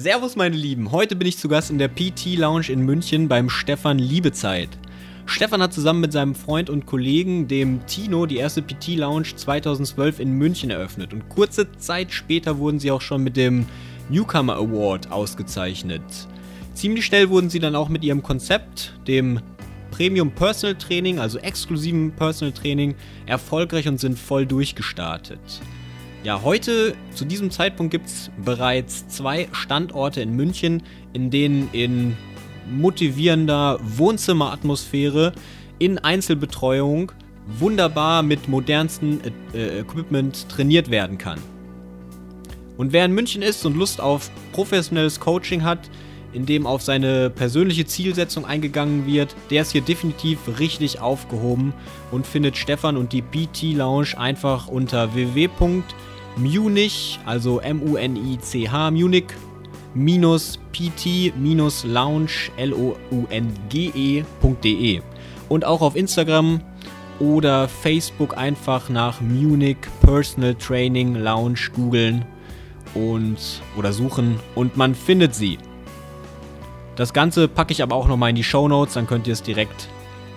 Servus meine Lieben, heute bin ich zu Gast in der PT Lounge in München beim Stefan Liebezeit. Stefan hat zusammen mit seinem Freund und Kollegen, dem Tino, die erste PT Lounge 2012 in München eröffnet und kurze Zeit später wurden sie auch schon mit dem Newcomer Award ausgezeichnet. Ziemlich schnell wurden sie dann auch mit ihrem Konzept, dem Premium Personal Training, also exklusiven Personal Training, erfolgreich und sind voll durchgestartet. Ja, heute zu diesem Zeitpunkt gibt es bereits zwei Standorte in München, in denen in motivierender Wohnzimmeratmosphäre in Einzelbetreuung wunderbar mit modernstem äh, Equipment trainiert werden kann. Und wer in München ist und Lust auf professionelles Coaching hat, in dem auf seine persönliche Zielsetzung eingegangen wird, der ist hier definitiv richtig aufgehoben und findet Stefan und die PT Lounge einfach unter www.munich, also M-U-N-I-C-H, Munich, minus PT minus Lounge, L-O-U-N-G-E.de und auch auf Instagram oder Facebook einfach nach Munich Personal Training Lounge googeln und oder suchen und man findet sie. Das Ganze packe ich aber auch nochmal in die Show Notes, dann könnt ihr es direkt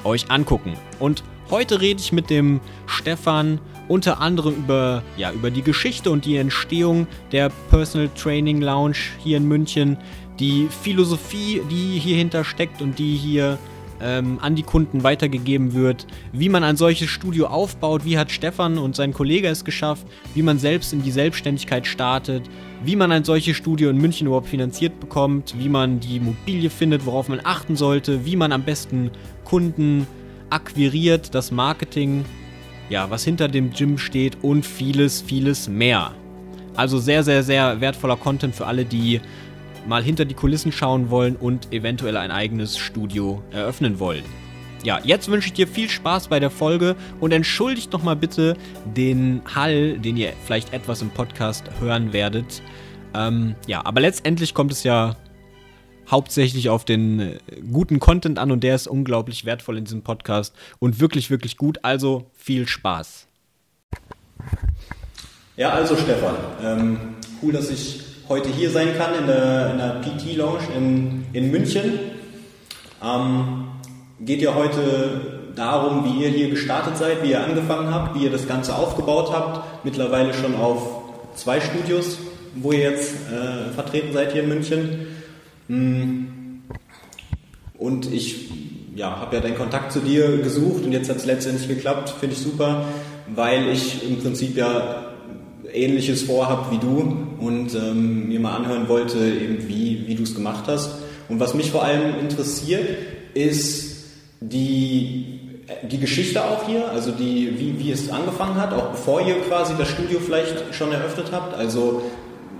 euch angucken. Und heute rede ich mit dem Stefan unter anderem über, ja, über die Geschichte und die Entstehung der Personal Training Lounge hier in München, die Philosophie, die hier steckt und die hier ähm, an die Kunden weitergegeben wird, wie man ein solches Studio aufbaut, wie hat Stefan und sein Kollege es geschafft, wie man selbst in die Selbstständigkeit startet, wie man ein solches Studio in München überhaupt finanziert bekommt, wie man die Immobilie findet, worauf man achten sollte, wie man am besten Kunden akquiriert, das Marketing, ja, was hinter dem Gym steht und vieles, vieles mehr. Also sehr, sehr, sehr wertvoller Content für alle, die mal hinter die Kulissen schauen wollen und eventuell ein eigenes Studio eröffnen wollen. Ja, jetzt wünsche ich dir viel Spaß bei der Folge und entschuldigt noch mal bitte den Hall, den ihr vielleicht etwas im Podcast hören werdet. Ähm, ja, aber letztendlich kommt es ja hauptsächlich auf den äh, guten Content an und der ist unglaublich wertvoll in diesem Podcast und wirklich, wirklich gut. Also viel Spaß. Ja, also Stefan, ähm, cool, dass ich heute hier sein kann in der, in der PT Lounge in, in München. Ähm, geht ja heute darum, wie ihr hier gestartet seid, wie ihr angefangen habt, wie ihr das Ganze aufgebaut habt. Mittlerweile schon auf zwei Studios, wo ihr jetzt äh, vertreten seid hier in München. Hm. Und ich ja, habe ja den Kontakt zu dir gesucht und jetzt hat es letztendlich geklappt, finde ich super, weil ich im Prinzip ja Ähnliches vorhabe wie du und ähm, mir mal anhören wollte, eben wie, wie du es gemacht hast. Und was mich vor allem interessiert, ist die, die Geschichte auch hier, also die, wie, wie es angefangen hat, auch bevor ihr quasi das Studio vielleicht schon eröffnet habt, also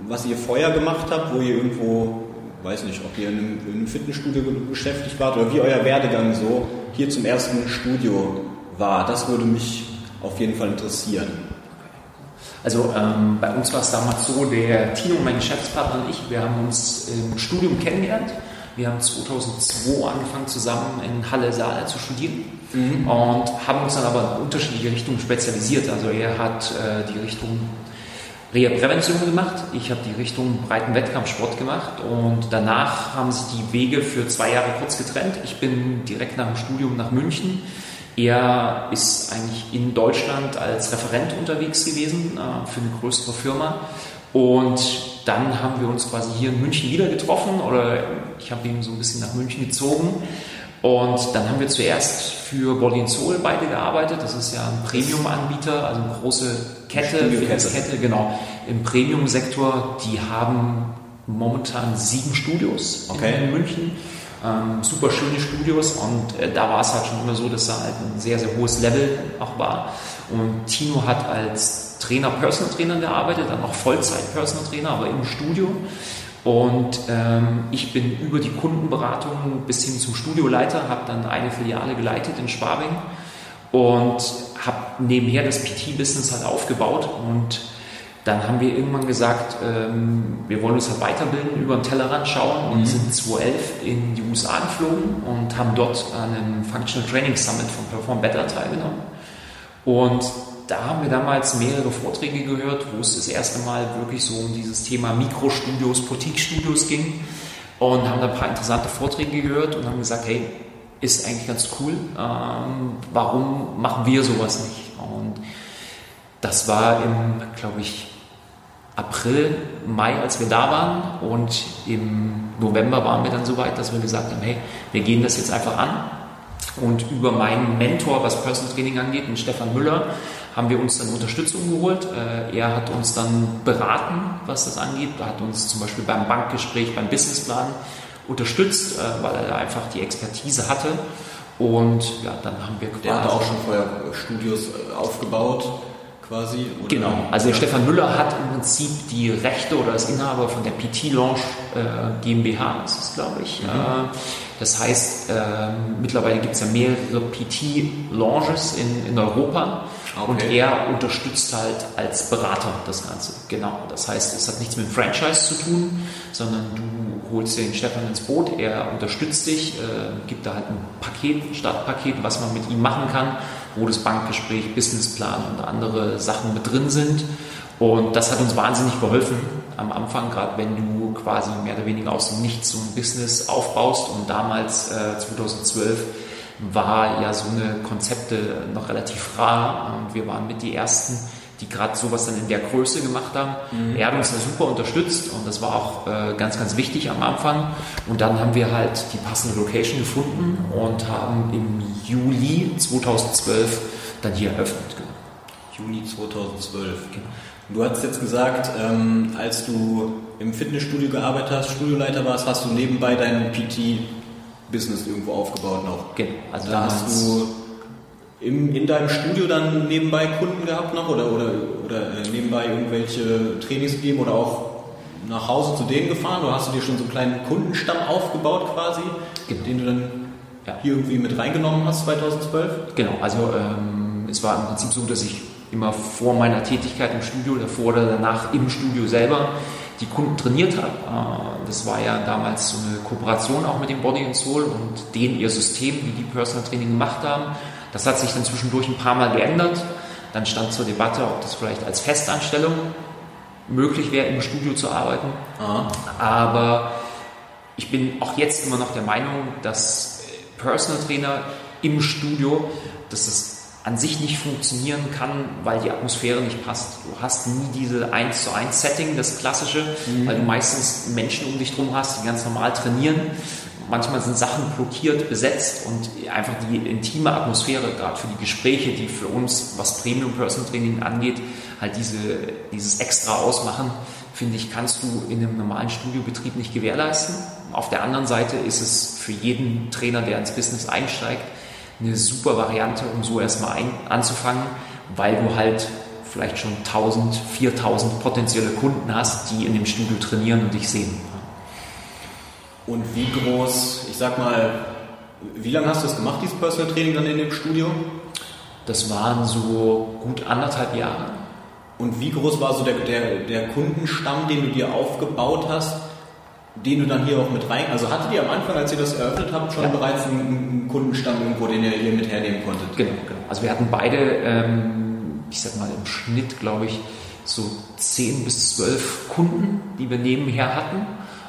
was ihr vorher gemacht habt, wo ihr irgendwo, weiß nicht, ob ihr in einem, in einem Fitnessstudio beschäftigt wart oder wie euer Werdegang so hier zum ersten Studio war. Das würde mich auf jeden Fall interessieren. Also ähm, bei uns war es damals so, der Tino, mein Geschäftspartner und ich, wir haben uns im Studium kennengelernt. Wir haben 2002 angefangen zusammen in Halle Saale zu studieren mhm. und haben uns dann aber in unterschiedliche Richtungen spezialisiert. Also er hat äh, die Richtung Reha-Prävention gemacht, ich habe die Richtung breiten Wettkampfsport gemacht und danach haben sich die Wege für zwei Jahre kurz getrennt. Ich bin direkt nach dem Studium nach München er ist eigentlich in Deutschland als Referent unterwegs gewesen äh, für eine größere Firma. Und dann haben wir uns quasi hier in München wieder getroffen oder ich habe ihn so ein bisschen nach München gezogen. Und dann haben wir zuerst für Body Soul beide gearbeitet. Das ist ja ein Premium-Anbieter, also eine große Kette, Fitnesskette, genau. Im Premium-Sektor, die haben momentan sieben Studios okay. in München ähm, super schöne Studios und äh, da war es halt schon immer so, dass da halt ein sehr, sehr hohes Level auch war. Und Tino hat als Trainer, Personal Trainer gearbeitet, dann auch Vollzeit Personal Trainer, aber im Studio. Und ähm, ich bin über die Kundenberatung bis hin zum Studioleiter, habe dann eine Filiale geleitet in Schwabing und habe nebenher das PT-Business halt aufgebaut und dann haben wir irgendwann gesagt, ähm, wir wollen uns halt weiterbilden, über den Tellerrand schauen und mhm. sind 2011 in die USA geflogen und haben dort an einem Functional Training Summit von Perform Better teilgenommen. Und da haben wir damals mehrere Vorträge gehört, wo es das erste Mal wirklich so um dieses Thema Mikrostudios, Boutique-Studios ging und haben da ein paar interessante Vorträge gehört und haben gesagt, hey, ist eigentlich ganz cool, ähm, warum machen wir sowas nicht? Und das war im, glaube ich, April, Mai, als wir da waren und im November waren wir dann so weit, dass wir gesagt haben, hey, wir gehen das jetzt einfach an und über meinen Mentor, was Personal Training angeht, den Stefan Müller, haben wir uns dann Unterstützung geholt. Äh, er hat uns dann beraten, was das angeht. Er hat uns zum Beispiel beim Bankgespräch, beim Businessplan unterstützt, äh, weil er da einfach die Expertise hatte. Und ja, dann haben wir quasi. Der hatte auch schon vorher Studios äh, aufgebaut quasi? Genau, also ja. Stefan Müller hat im Prinzip die Rechte oder ist Inhaber von der PT Launch äh, GmbH, ist es glaube ich. Mhm. Äh, das heißt, äh, mittlerweile gibt es ja mehrere PT-Launches in, in Europa. Okay. Und er unterstützt halt als Berater das Ganze. Genau. Das heißt, es hat nichts mit Franchise zu tun, sondern du holst den Stefan ins Boot, er unterstützt dich, äh, gibt da halt ein Paket, ein Startpaket, was man mit ihm machen kann, wo das Bankgespräch, Businessplan und andere Sachen mit drin sind. Und das hat uns wahnsinnig geholfen am Anfang, gerade wenn du quasi mehr oder weniger aus dem Nichts so ein Business aufbaust. Und damals, äh, 2012, war ja so eine Konzepte noch relativ rar und wir waren mit die ersten, die gerade sowas dann in der Größe gemacht haben. Mhm. Er hat uns da super unterstützt und das war auch äh, ganz, ganz wichtig am Anfang. Und dann haben wir halt die passende Location gefunden und haben im Juli 2012 dann hier eröffnet. Juni 2012. Genau. Du hast jetzt gesagt, ähm, als du im Fitnessstudio gearbeitet hast, Studioleiter warst, hast du nebenbei deinen PT-Business irgendwo aufgebaut noch. Genau. Also da hast du im, in deinem Studio dann nebenbei Kunden gehabt noch oder, oder, oder äh, nebenbei irgendwelche Trainings gegeben oder auch nach Hause zu denen gefahren oder hast du dir schon so einen kleinen Kundenstamm aufgebaut quasi, genau. den du dann ja. hier irgendwie mit reingenommen hast 2012? Genau, also ähm, es war im Prinzip so, dass ich immer vor meiner Tätigkeit im Studio, davor oder danach im Studio selber die Kunden trainiert habe. Äh, das war ja damals so eine Kooperation auch mit dem Body and Soul und denen ihr System, wie die Personal Training gemacht haben. Das hat sich dann zwischendurch ein paar Mal geändert. Dann stand zur Debatte, ob das vielleicht als Festanstellung möglich wäre, im Studio zu arbeiten. Aha. Aber ich bin auch jetzt immer noch der Meinung, dass Personal Trainer im Studio, dass das an sich nicht funktionieren kann, weil die Atmosphäre nicht passt. Du hast nie diese 1 zu 1 Setting, das klassische, mhm. weil du meistens Menschen um dich drum hast, die ganz normal trainieren. Manchmal sind Sachen blockiert, besetzt und einfach die intime Atmosphäre, gerade für die Gespräche, die für uns, was Premium Person Training angeht, halt diese, dieses extra ausmachen, finde ich, kannst du in einem normalen Studiobetrieb nicht gewährleisten. Auf der anderen Seite ist es für jeden Trainer, der ins Business einsteigt, eine super Variante, um so erstmal ein, anzufangen, weil du halt vielleicht schon 1000, 4000 potenzielle Kunden hast, die in dem Studio trainieren und dich sehen. Und wie groß, ich sag mal, wie lange hast du das gemacht, dieses Personal Training dann in dem Studio? Das waren so gut anderthalb Jahre. Und wie groß war so der, der, der Kundenstamm, den du dir aufgebaut hast? Den du dann hier auch mit rein, also hattet ihr am Anfang, als ihr das eröffnet habt, schon ja. bereits einen, Kundenstamm irgendwo, den ihr hier mit hernehmen konntet? Genau, genau. Also wir hatten beide, ähm, ich sag mal im Schnitt, glaube ich, so 10 bis 12 Kunden, die wir nebenher hatten.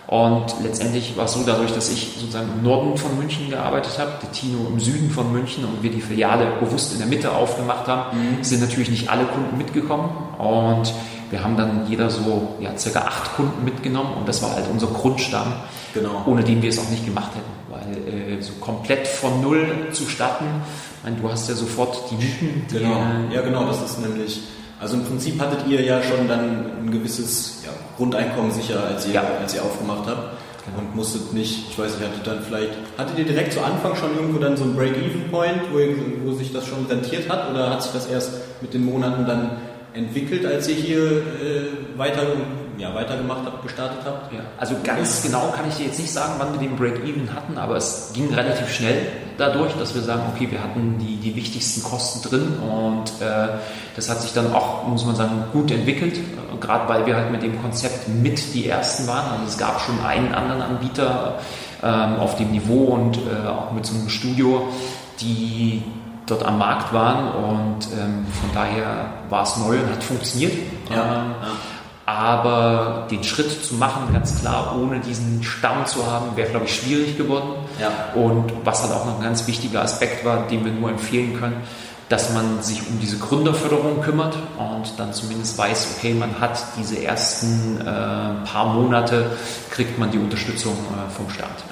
Und letztendlich war es so, dadurch, dass ich sozusagen im Norden von München gearbeitet habe, der Tino im Süden von München und wir die Filiale bewusst in der Mitte aufgemacht haben, mhm. sind natürlich nicht alle Kunden mitgekommen. Und wir haben dann jeder so ja, circa acht Kunden mitgenommen und das war halt unser Grundstamm, genau. ohne den wir es auch nicht gemacht hätten. Weil äh, so komplett von Null zu starten, meine, du hast ja sofort die Mieten. Genau. Ja, genau, das ist nämlich, also im Prinzip hattet ihr ja schon dann ein gewisses ja, Grundeinkommen sicher, als ihr, ja. als ihr aufgemacht habt. Genau. Und musstet nicht, ich weiß nicht, hattet dann vielleicht, hattet ihr direkt zu Anfang schon irgendwo dann so einen Break-Even-Point, wo, wo sich das schon rentiert hat, oder hat sich das erst mit den Monaten dann entwickelt, als ihr hier äh, weiter, ja, weitergemacht habt, gestartet habt? Ja, also ganz genau kann ich dir jetzt nicht sagen, wann wir den Break-Even hatten, aber es ging relativ schnell dadurch, dass wir sagen, okay, wir hatten die, die wichtigsten Kosten drin und äh, das hat sich dann auch, muss man sagen, gut entwickelt, äh, gerade weil wir halt mit dem Konzept mit die Ersten waren. Also es gab schon einen anderen Anbieter ähm, auf dem Niveau und äh, auch mit so einem Studio, die dort am Markt waren und ähm, von daher war es neu und hat funktioniert. Ja, ähm, ja. Aber den Schritt zu machen, ganz klar, ohne diesen Stamm zu haben, wäre, glaube ich, schwierig geworden. Ja. Und was halt auch noch ein ganz wichtiger Aspekt war, den wir nur empfehlen können, dass man sich um diese Gründerförderung kümmert und dann zumindest weiß, okay, man hat diese ersten äh, paar Monate, kriegt man die Unterstützung äh, vom Staat.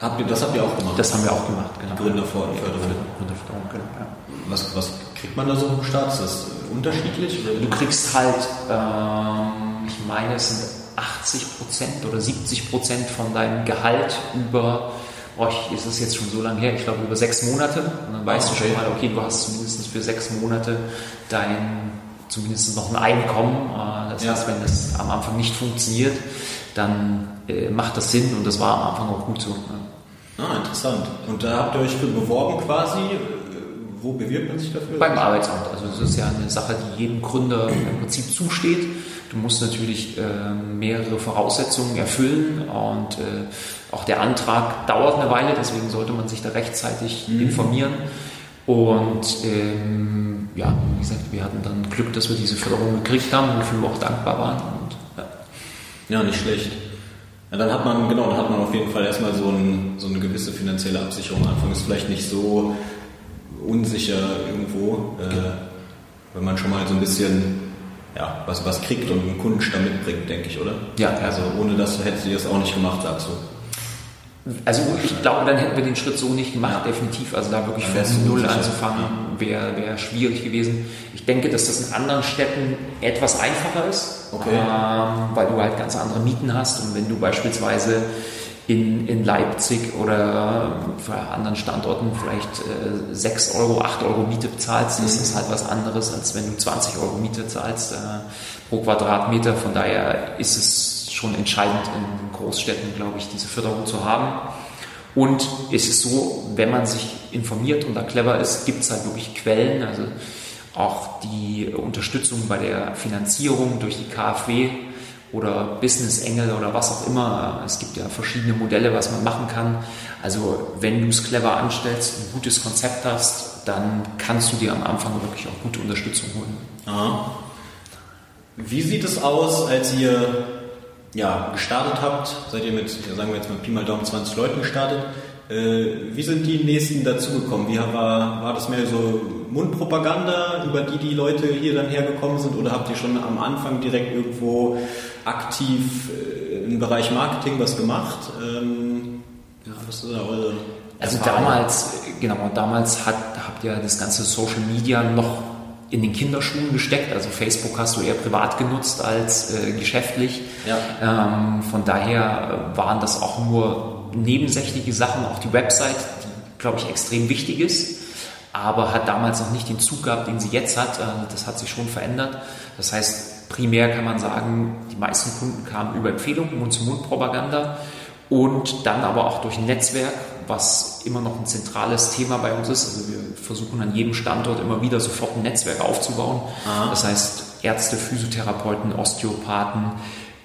Ja. Habt ihr, das habt ihr auch gemacht? Das haben wir auch gemacht, genau. Gründerförderung. Gründerförderung, genau. Ja. Was, was kriegt man da so vom Staat? Ist das unterschiedlich? Du kriegst halt, ähm, ich meine, es sind 80 Prozent oder 70 Prozent von deinem Gehalt über, oh, ist es jetzt schon so lange her, ich glaube über sechs Monate. Und dann weißt okay. du schon mal, okay, du hast zumindest für sechs Monate dein, zumindest noch ein Einkommen. Äh, das ja. heißt, wenn das am Anfang nicht funktioniert, dann äh, macht das Sinn und das war am Anfang auch gut so. Ah, interessant. Und da habt ihr euch für beworben quasi? Wo bewirbt man sich dafür? Beim Arbeitsamt. Also das ist ja eine Sache, die jedem Gründer im Prinzip zusteht. Du musst natürlich äh, mehrere Voraussetzungen erfüllen und äh, auch der Antrag dauert eine Weile, deswegen sollte man sich da rechtzeitig mhm. informieren. Und ähm, ja, wie gesagt, wir hatten dann Glück, dass wir diese Förderung gekriegt haben, wofür wir auch dankbar waren. Und, ja. ja, nicht schlecht. Ja, dann hat man, genau, dann hat man auf jeden Fall erstmal so, ein, so eine gewisse finanzielle Absicherung. Am Anfang ist vielleicht nicht so unsicher irgendwo, äh, wenn man schon mal so ein bisschen ja, was, was kriegt und einen Kundenstamm mitbringt, denke ich, oder? Ja. Also ohne das hätte sie das auch nicht gemacht, sagst du. Also ich glaube, dann hätten wir den Schritt so nicht gemacht, definitiv. Also da wirklich von Null anzufangen, wäre wär schwierig gewesen. Ich denke, dass das in anderen Städten etwas einfacher ist, okay. ähm, weil du halt ganz andere Mieten hast. Und wenn du beispielsweise in, in Leipzig oder für anderen Standorten vielleicht äh, 6 Euro, 8 Euro Miete bezahlst, das mhm. ist halt was anderes, als wenn du 20 Euro Miete zahlst äh, pro Quadratmeter. Von daher ist es schon entscheidend in Großstädten, glaube ich, diese Förderung zu haben. Und es ist so, wenn man sich informiert und da clever ist, gibt es halt wirklich Quellen, also auch die Unterstützung bei der Finanzierung durch die KfW oder Business Engel oder was auch immer. Es gibt ja verschiedene Modelle, was man machen kann. Also wenn du es clever anstellst, ein gutes Konzept hast, dann kannst du dir am Anfang wirklich auch gute Unterstützung holen. Aha. Wie sieht es aus, als ihr ja, gestartet habt? Seid ihr mit, sagen wir jetzt mal Pi mal Daumen 20 Leuten gestartet? Äh, wie sind die nächsten dazugekommen? Wie war, war das mehr so Mundpropaganda, über die die Leute hier dann hergekommen sind? Oder habt ihr schon am Anfang direkt irgendwo aktiv äh, im Bereich Marketing was gemacht? Ähm, ja, was ist da eure Also damals, genau, damals hat, habt ihr das ganze Social Media noch in den Kinderschuhen gesteckt. Also Facebook hast du eher privat genutzt als äh, geschäftlich. Ja. Ähm, von daher waren das auch nur nebensächliche Sachen, auch die Website, die, glaube ich, extrem wichtig ist, aber hat damals noch nicht den Zug gehabt, den sie jetzt hat. Äh, das hat sich schon verändert. Das heißt, primär kann man sagen, die meisten Kunden kamen über Empfehlungen, Mund-zu-Mund-Propaganda und dann aber auch durch ein Netzwerk, was immer noch ein zentrales Thema bei uns ist. Also wir versuchen an jedem Standort immer wieder sofort ein Netzwerk aufzubauen. Aha. Das heißt, Ärzte, Physiotherapeuten, Osteopathen,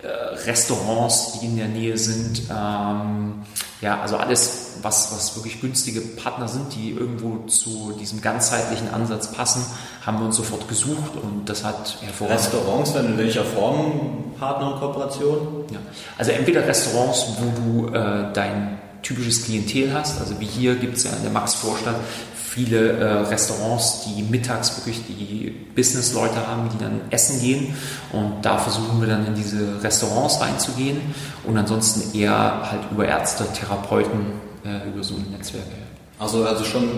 äh, Restaurants, die in der Nähe sind. Ähm, ja, also alles, was, was wirklich günstige Partner sind, die irgendwo zu diesem ganzheitlichen Ansatz passen, haben wir uns sofort gesucht und das hat hervorragend. Restaurants dann in welcher Form Partner und Kooperation? Ja, also entweder Restaurants, wo du äh, dein typisches Klientel hast, also wie hier gibt es ja in der Max-Vorstadt viele äh, Restaurants, die mittags wirklich die Business-Leute haben, die dann essen gehen. Und da versuchen wir dann in diese Restaurants reinzugehen und ansonsten eher halt über Ärzte, Therapeuten, äh, über so ein Netzwerk. Also, also schon,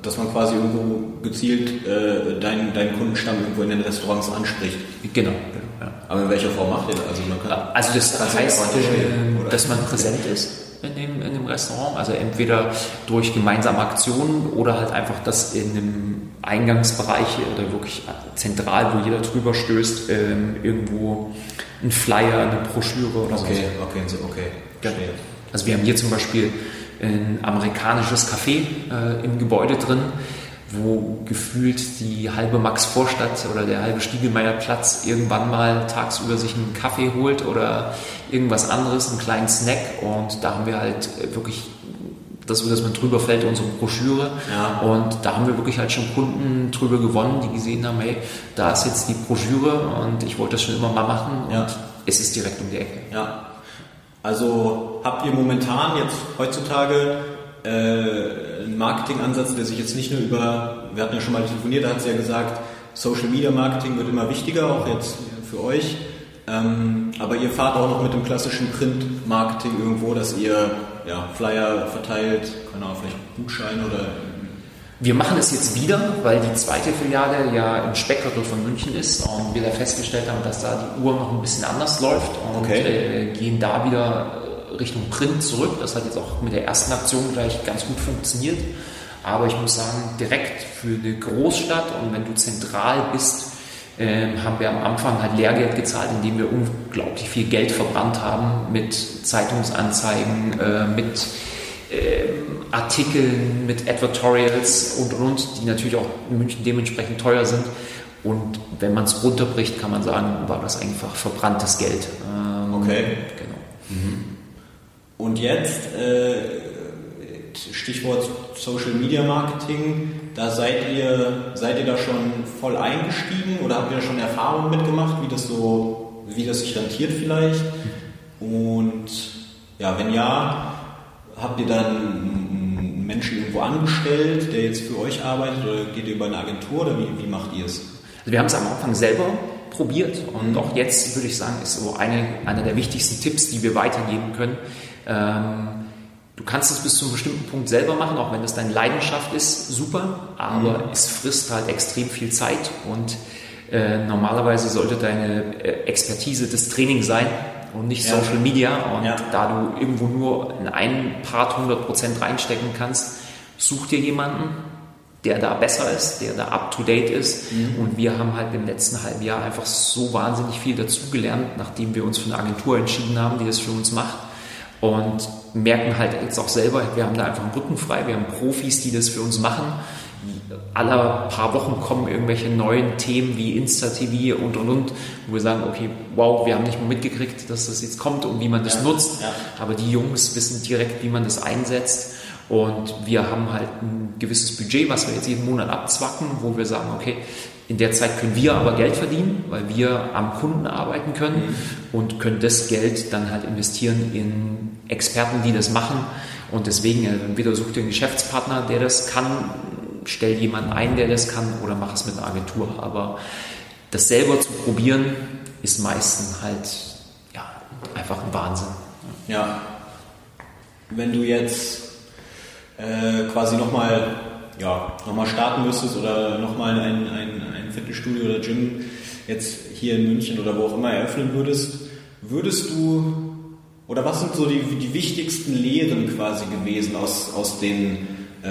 dass man quasi irgendwo gezielt äh, deinen, deinen Kundenstamm irgendwo in den Restaurants anspricht. Genau. Ja. Aber in welcher Form macht ihr das? Also, man kann, also das, das heißt, äh, dass man präsent ist in dem, in dem Restaurant. Also entweder durch gemeinsame Aktionen oder halt einfach das in einem Eingangsbereich oder wirklich zentral, wo jeder drüber stößt, ähm, irgendwo ein Flyer, eine Broschüre oder so. Okay, okay, so, okay. Ja. Also wir haben hier zum Beispiel ein amerikanisches Café äh, im Gebäude drin wo gefühlt die halbe Max-Vorstadt oder der halbe Stiegelmeier-Platz irgendwann mal tagsüber sich einen Kaffee holt oder irgendwas anderes, einen kleinen Snack. Und da haben wir halt wirklich das dass man drüber fällt, unsere Broschüre. Ja. Und da haben wir wirklich halt schon Kunden drüber gewonnen, die gesehen haben, hey, da ist jetzt die Broschüre und ich wollte das schon immer mal machen und es ist direkt um die Ecke. Ja. Also habt ihr momentan jetzt heutzutage äh, einen Marketingansatz, der sich jetzt nicht nur über, wir hatten ja schon mal telefoniert, da hat sie ja gesagt, Social Media Marketing wird immer wichtiger, auch jetzt für euch. Ähm, aber ihr fahrt auch noch mit dem klassischen Print-Marketing irgendwo, dass ihr ja, Flyer verteilt, keine Ahnung, vielleicht Gutscheine oder. Wir machen es jetzt wieder, weil die zweite Filiale ja im Speckgürtel von München ist und wir da festgestellt haben, dass da die Uhr noch ein bisschen anders läuft und okay. äh, gehen da wieder Richtung Print zurück. Das hat jetzt auch mit der ersten Aktion gleich ganz gut funktioniert. Aber ich muss sagen, direkt für eine Großstadt und wenn du zentral bist, ähm, haben wir am Anfang halt Lehrgeld gezahlt, indem wir unglaublich viel Geld verbrannt haben mit Zeitungsanzeigen, äh, mit ähm, Artikeln, mit Advertorials und und die natürlich auch in München dementsprechend teuer sind. Und wenn man es runterbricht, kann man sagen, war das einfach verbranntes Geld. Ähm, okay. Und jetzt, äh, Stichwort Social Media Marketing, da seid ihr, seid ihr da schon voll eingestiegen oder habt ihr da schon Erfahrungen mitgemacht, wie das so, wie das sich rentiert vielleicht? Und ja, wenn ja, habt ihr dann einen Menschen irgendwo angestellt, der jetzt für euch arbeitet oder geht ihr über eine Agentur oder wie, wie macht ihr es? Also wir haben es am Anfang selber probiert und mhm. auch jetzt würde ich sagen, ist so eine, einer der wichtigsten Tipps, die wir weitergeben können. Ähm, Du kannst es bis zu einem bestimmten Punkt selber machen, auch wenn das deine Leidenschaft ist, super, aber mhm. es frisst halt extrem viel Zeit und äh, normalerweise sollte deine äh, Expertise das Training sein und nicht ja. Social Media und ja. da du irgendwo nur in einen Part 100% reinstecken kannst, such dir jemanden, der da besser ist, der da up to date ist. Mhm. Und wir haben halt im letzten halben Jahr einfach so wahnsinnig viel dazugelernt, nachdem wir uns für eine Agentur entschieden haben, die das für uns macht und merken halt jetzt auch selber, wir haben da einfach einen Rücken frei, wir haben Profis, die das für uns machen. Alle paar Wochen kommen irgendwelche neuen Themen wie Insta-TV und und und, wo wir sagen, okay, wow, wir haben nicht mal mitgekriegt, dass das jetzt kommt und wie man das ja, nutzt. Ja. Aber die Jungs wissen direkt, wie man das einsetzt. Und wir haben halt ein gewisses Budget, was wir jetzt jeden Monat abzwacken, wo wir sagen, okay, in der Zeit können wir aber Geld verdienen, weil wir am Kunden arbeiten können mhm. und können das Geld dann halt investieren in Experten, die das machen. Und deswegen, äh, entweder sucht ihr einen Geschäftspartner, der das kann, stell jemanden ein, der das kann, oder mach es mit einer Agentur. Aber das selber zu probieren, ist meistens halt ja, einfach ein Wahnsinn. Ja. Wenn du jetzt äh, quasi nochmal ja, nochmal starten müsstest oder nochmal ein, ein, ein Fitnessstudio oder Gym jetzt hier in München oder wo auch immer eröffnen würdest, würdest du oder was sind so die, die wichtigsten Lehren quasi gewesen aus, aus den äh,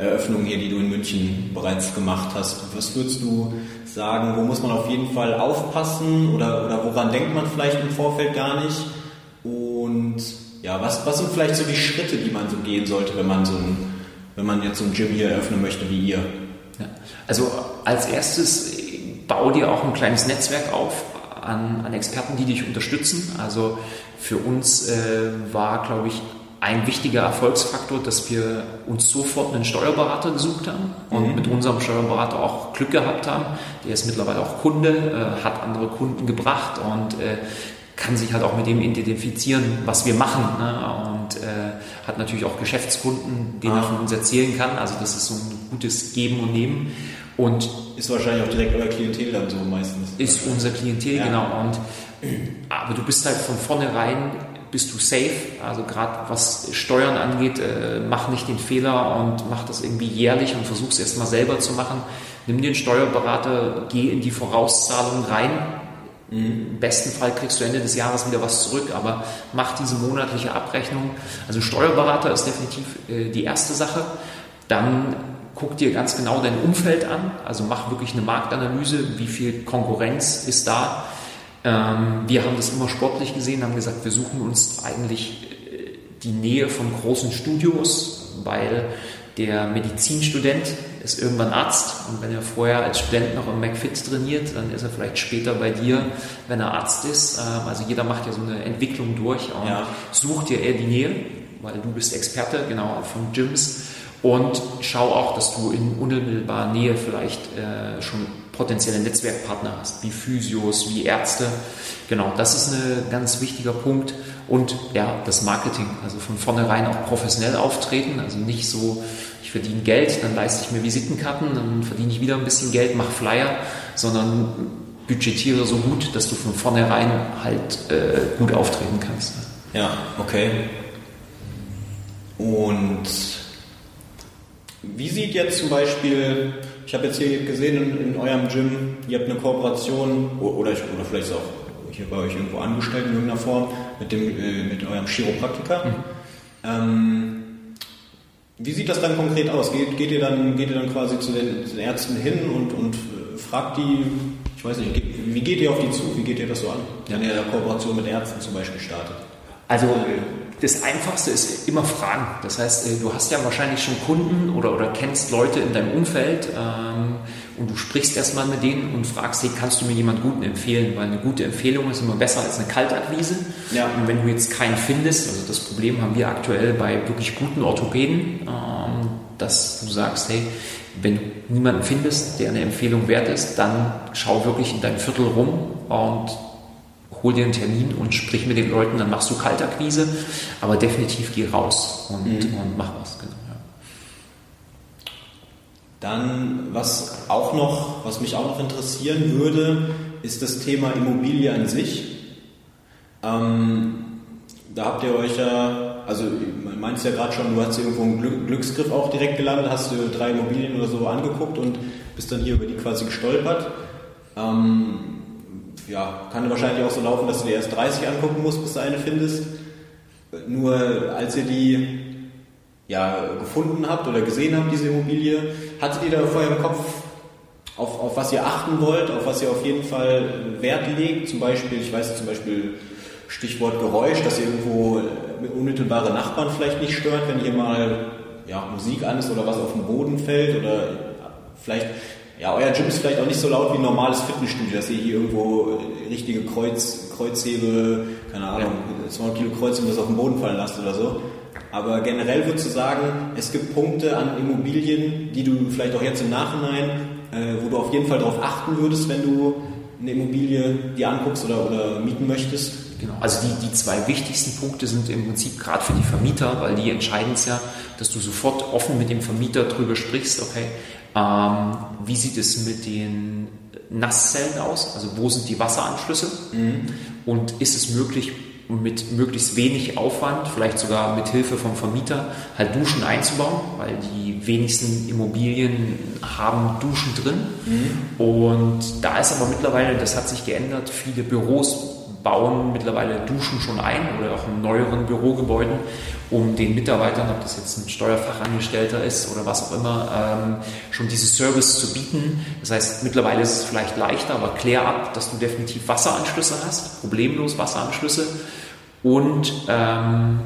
Eröffnungen hier, die du in München bereits gemacht hast? Was würdest du sagen, wo muss man auf jeden Fall aufpassen oder, oder woran denkt man vielleicht im Vorfeld gar nicht? Ja, was, was sind vielleicht so die Schritte, die man so gehen sollte, wenn man so ein wenn man jetzt so ein Gym hier eröffnen möchte wie ihr? Ja. Also als erstes bau dir auch ein kleines Netzwerk auf an, an Experten, die dich unterstützen. Also für uns äh, war, glaube ich, ein wichtiger Erfolgsfaktor, dass wir uns sofort einen Steuerberater gesucht haben und mhm. mit unserem Steuerberater auch Glück gehabt haben. Der ist mittlerweile auch Kunde, äh, hat andere Kunden gebracht und äh, kann sich halt auch mit dem identifizieren, was wir machen. Ne? Und äh, hat natürlich auch Geschäftskunden, denen ah. er von uns erzählen kann. Also das ist so ein gutes Geben und Nehmen. Und ist wahrscheinlich auch direkt euer Klientel dann so meistens. Ist unser Klientel, ja. genau. Und, aber du bist halt von vornherein bist du safe. Also gerade was Steuern angeht, äh, mach nicht den Fehler und mach das irgendwie jährlich und versuch es erstmal selber zu machen. Nimm den Steuerberater, geh in die Vorauszahlung rein, im besten Fall kriegst du Ende des Jahres wieder was zurück, aber mach diese monatliche Abrechnung. Also Steuerberater ist definitiv äh, die erste Sache. Dann guck dir ganz genau dein Umfeld an, also mach wirklich eine Marktanalyse, wie viel Konkurrenz ist da. Ähm, wir haben das immer sportlich gesehen, haben gesagt, wir suchen uns eigentlich äh, die Nähe von großen Studios, weil der Medizinstudent ist irgendwann Arzt und wenn er vorher als Student noch im McFit trainiert, dann ist er vielleicht später bei dir, wenn er Arzt ist. Ähm, also jeder macht ja so eine Entwicklung durch und ja. sucht ja eher die Nähe. weil du bist Experte genau von Gyms und schau auch, dass du in unmittelbarer Nähe vielleicht äh, schon potenzielle Netzwerkpartner hast, wie Physios, wie Ärzte. Genau, das ist ein ganz wichtiger Punkt. Und ja, das Marketing, also von vornherein auch professionell auftreten, also nicht so, ich verdiene Geld, dann leiste ich mir Visitenkarten, dann verdiene ich wieder ein bisschen Geld, mache Flyer, sondern budgetiere so gut, dass du von vornherein halt äh, gut auftreten kannst. Ja, okay. Und wie sieht jetzt zum Beispiel, ich habe jetzt hier gesehen in, in, eurem Gym, ihr habt eine Kooperation oder, oder vielleicht auch hier bei euch irgendwo angestellt in irgendeiner Form mit, dem, äh, mit eurem Chiropraktiker. Mhm. Ähm, wie sieht das dann konkret aus? Geht, geht, ihr, dann, geht ihr dann quasi zu den, zu den Ärzten hin und, und äh, fragt die, ich weiß nicht, wie geht ihr auf die zu? Wie geht ihr das so an, wenn ihr eine Kooperation mit Ärzten zum Beispiel startet? Also das Einfachste ist immer Fragen. Das heißt, äh, du hast ja wahrscheinlich schon Kunden oder, oder kennst Leute in deinem Umfeld ähm, und du sprichst erstmal mit denen und fragst, hey, kannst du mir jemanden Guten empfehlen? Weil eine gute Empfehlung ist immer besser als eine Kaltakquise. Ja. Und wenn du jetzt keinen findest, also das Problem haben wir aktuell bei wirklich guten Orthopäden, ähm, dass du sagst, hey, wenn du niemanden findest, der eine Empfehlung wert ist, dann schau wirklich in deinem Viertel rum und hol dir einen Termin und sprich mit den Leuten, dann machst du Kaltakquise, aber definitiv geh raus und, mhm. und mach was. Genau. Dann, was auch noch, was mich auch noch interessieren würde, ist das Thema Immobilie an sich. Ähm, da habt ihr euch ja, also man meint es ja gerade schon, du hast irgendwo einen Glücksgriff auch direkt gelandet, hast du drei Immobilien oder so angeguckt und bist dann hier über die quasi gestolpert. Ähm, ja, kann wahrscheinlich auch so laufen, dass du dir erst 30 angucken musst, bis du eine findest. Nur als ihr die ja, gefunden habt oder gesehen habt, diese Immobilie, hattet ihr da vorher im Kopf, auf, auf was ihr achten wollt, auf was ihr auf jeden Fall Wert legt? Zum Beispiel, ich weiß zum Beispiel Stichwort Geräusch, dass ihr irgendwo unmittelbare Nachbarn vielleicht nicht stört, wenn hier mal ja, Musik an ist oder was auf den Boden fällt oder vielleicht ja, euer Gym ist vielleicht auch nicht so laut wie ein normales Fitnessstudio, dass ihr hier irgendwo äh, richtige Kreuz, Kreuzhebe, keine Ahnung, 200 Kilo Kreuzhebe das auf den Boden fallen lasst oder so. Aber generell würdest du sagen, es gibt Punkte an Immobilien, die du vielleicht auch jetzt im Nachhinein, äh, wo du auf jeden Fall darauf achten würdest, wenn du eine Immobilie dir anguckst oder, oder mieten möchtest? Genau, also die, die zwei wichtigsten Punkte sind im Prinzip gerade für die Vermieter, weil die entscheiden es ja, dass du sofort offen mit dem Vermieter drüber sprichst, okay, ähm, wie sieht es mit den Nasszellen aus? Also wo sind die Wasseranschlüsse? Mhm. Und ist es möglich, mit möglichst wenig Aufwand, vielleicht sogar mit Hilfe vom Vermieter, halt Duschen einzubauen, weil die wenigsten Immobilien haben Duschen drin. Mhm. Und da ist aber mittlerweile, das hat sich geändert, viele Büros bauen mittlerweile Duschen schon ein oder auch in neueren Bürogebäuden um den Mitarbeitern, ob das jetzt ein Steuerfachangestellter ist oder was auch immer, ähm, schon dieses Service zu bieten. Das heißt, mittlerweile ist es vielleicht leichter, aber klär ab, dass du definitiv Wasseranschlüsse hast, problemlos Wasseranschlüsse und ähm,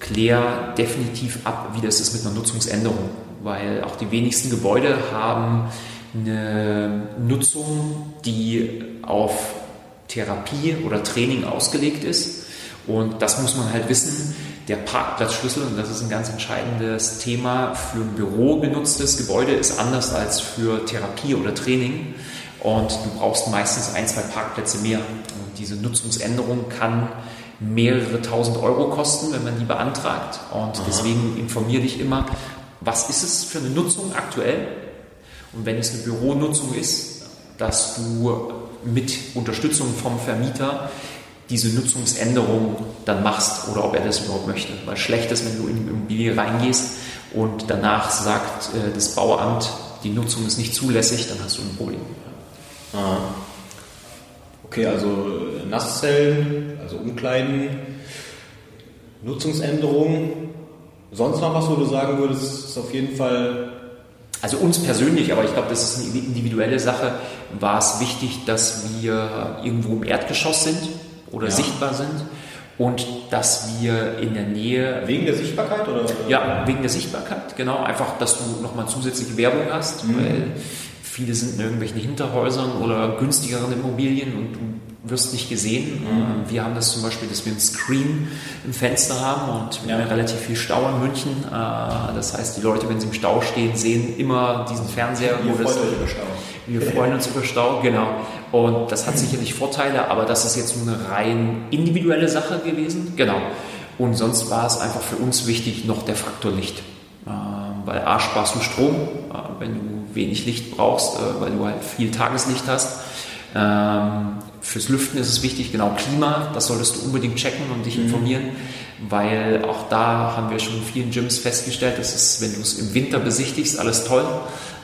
klär definitiv ab, wie das ist mit einer Nutzungsänderung, weil auch die wenigsten Gebäude haben eine Nutzung, die auf Therapie oder Training ausgelegt ist. Und das muss man halt wissen der Parkplatzschlüssel, und das ist ein ganz entscheidendes Thema, für ein Büro genutztes Gebäude ist anders als für Therapie oder Training. Und du brauchst meistens ein, zwei Parkplätze mehr. Und diese Nutzungsänderung kann mehrere tausend Euro kosten, wenn man die beantragt. Und Aha. deswegen informiere dich immer, was ist es für eine Nutzung aktuell? Und wenn es eine Büronutzung ist, dass du mit Unterstützung vom Vermieter diese Nutzungsänderung dann machst oder ob er das überhaupt möchte. Weil schlecht ist, wenn du in die Immobilie reingehst und danach sagt äh, das Bauamt, die Nutzung ist nicht zulässig, dann hast du ein Problem. Aha. Okay, also äh, Nasszellen, also Umkleiden, Nutzungsänderungen. Sonst noch was, wo du sagen würdest, ist auf jeden Fall also uns persönlich, aber ich glaube, das ist eine individuelle Sache, war es wichtig, dass wir irgendwo im Erdgeschoss sind oder ja. sichtbar sind und dass wir in der Nähe. Wegen der Sichtbarkeit oder? Ja, wegen der Sichtbarkeit, genau. Einfach, dass du nochmal zusätzliche Werbung hast, mhm. weil viele sind in irgendwelchen Hinterhäusern oder günstigeren Immobilien und du wirst nicht gesehen. Mhm. Wir haben das zum Beispiel, dass wir ein Screen im Fenster haben und wir ja. haben ja relativ viel Stau in München. Äh, das heißt, die Leute, wenn sie im Stau stehen, sehen immer diesen Fernseher. Wir freuen uns über Stau. Wir freuen uns über Stau, genau. Und das hat sicherlich Vorteile, aber das ist jetzt nur eine rein individuelle Sache gewesen. Genau. Und sonst war es einfach für uns wichtig, noch der Faktor Licht. Äh, weil A sparst du Strom, äh, wenn du wenig Licht brauchst, äh, weil du halt viel Tageslicht hast. Ähm, fürs Lüften ist es wichtig, genau Klima, das solltest du unbedingt checken und dich mhm. informieren, weil auch da haben wir schon in vielen Gyms festgestellt, dass es, wenn du es im Winter besichtigst, alles toll,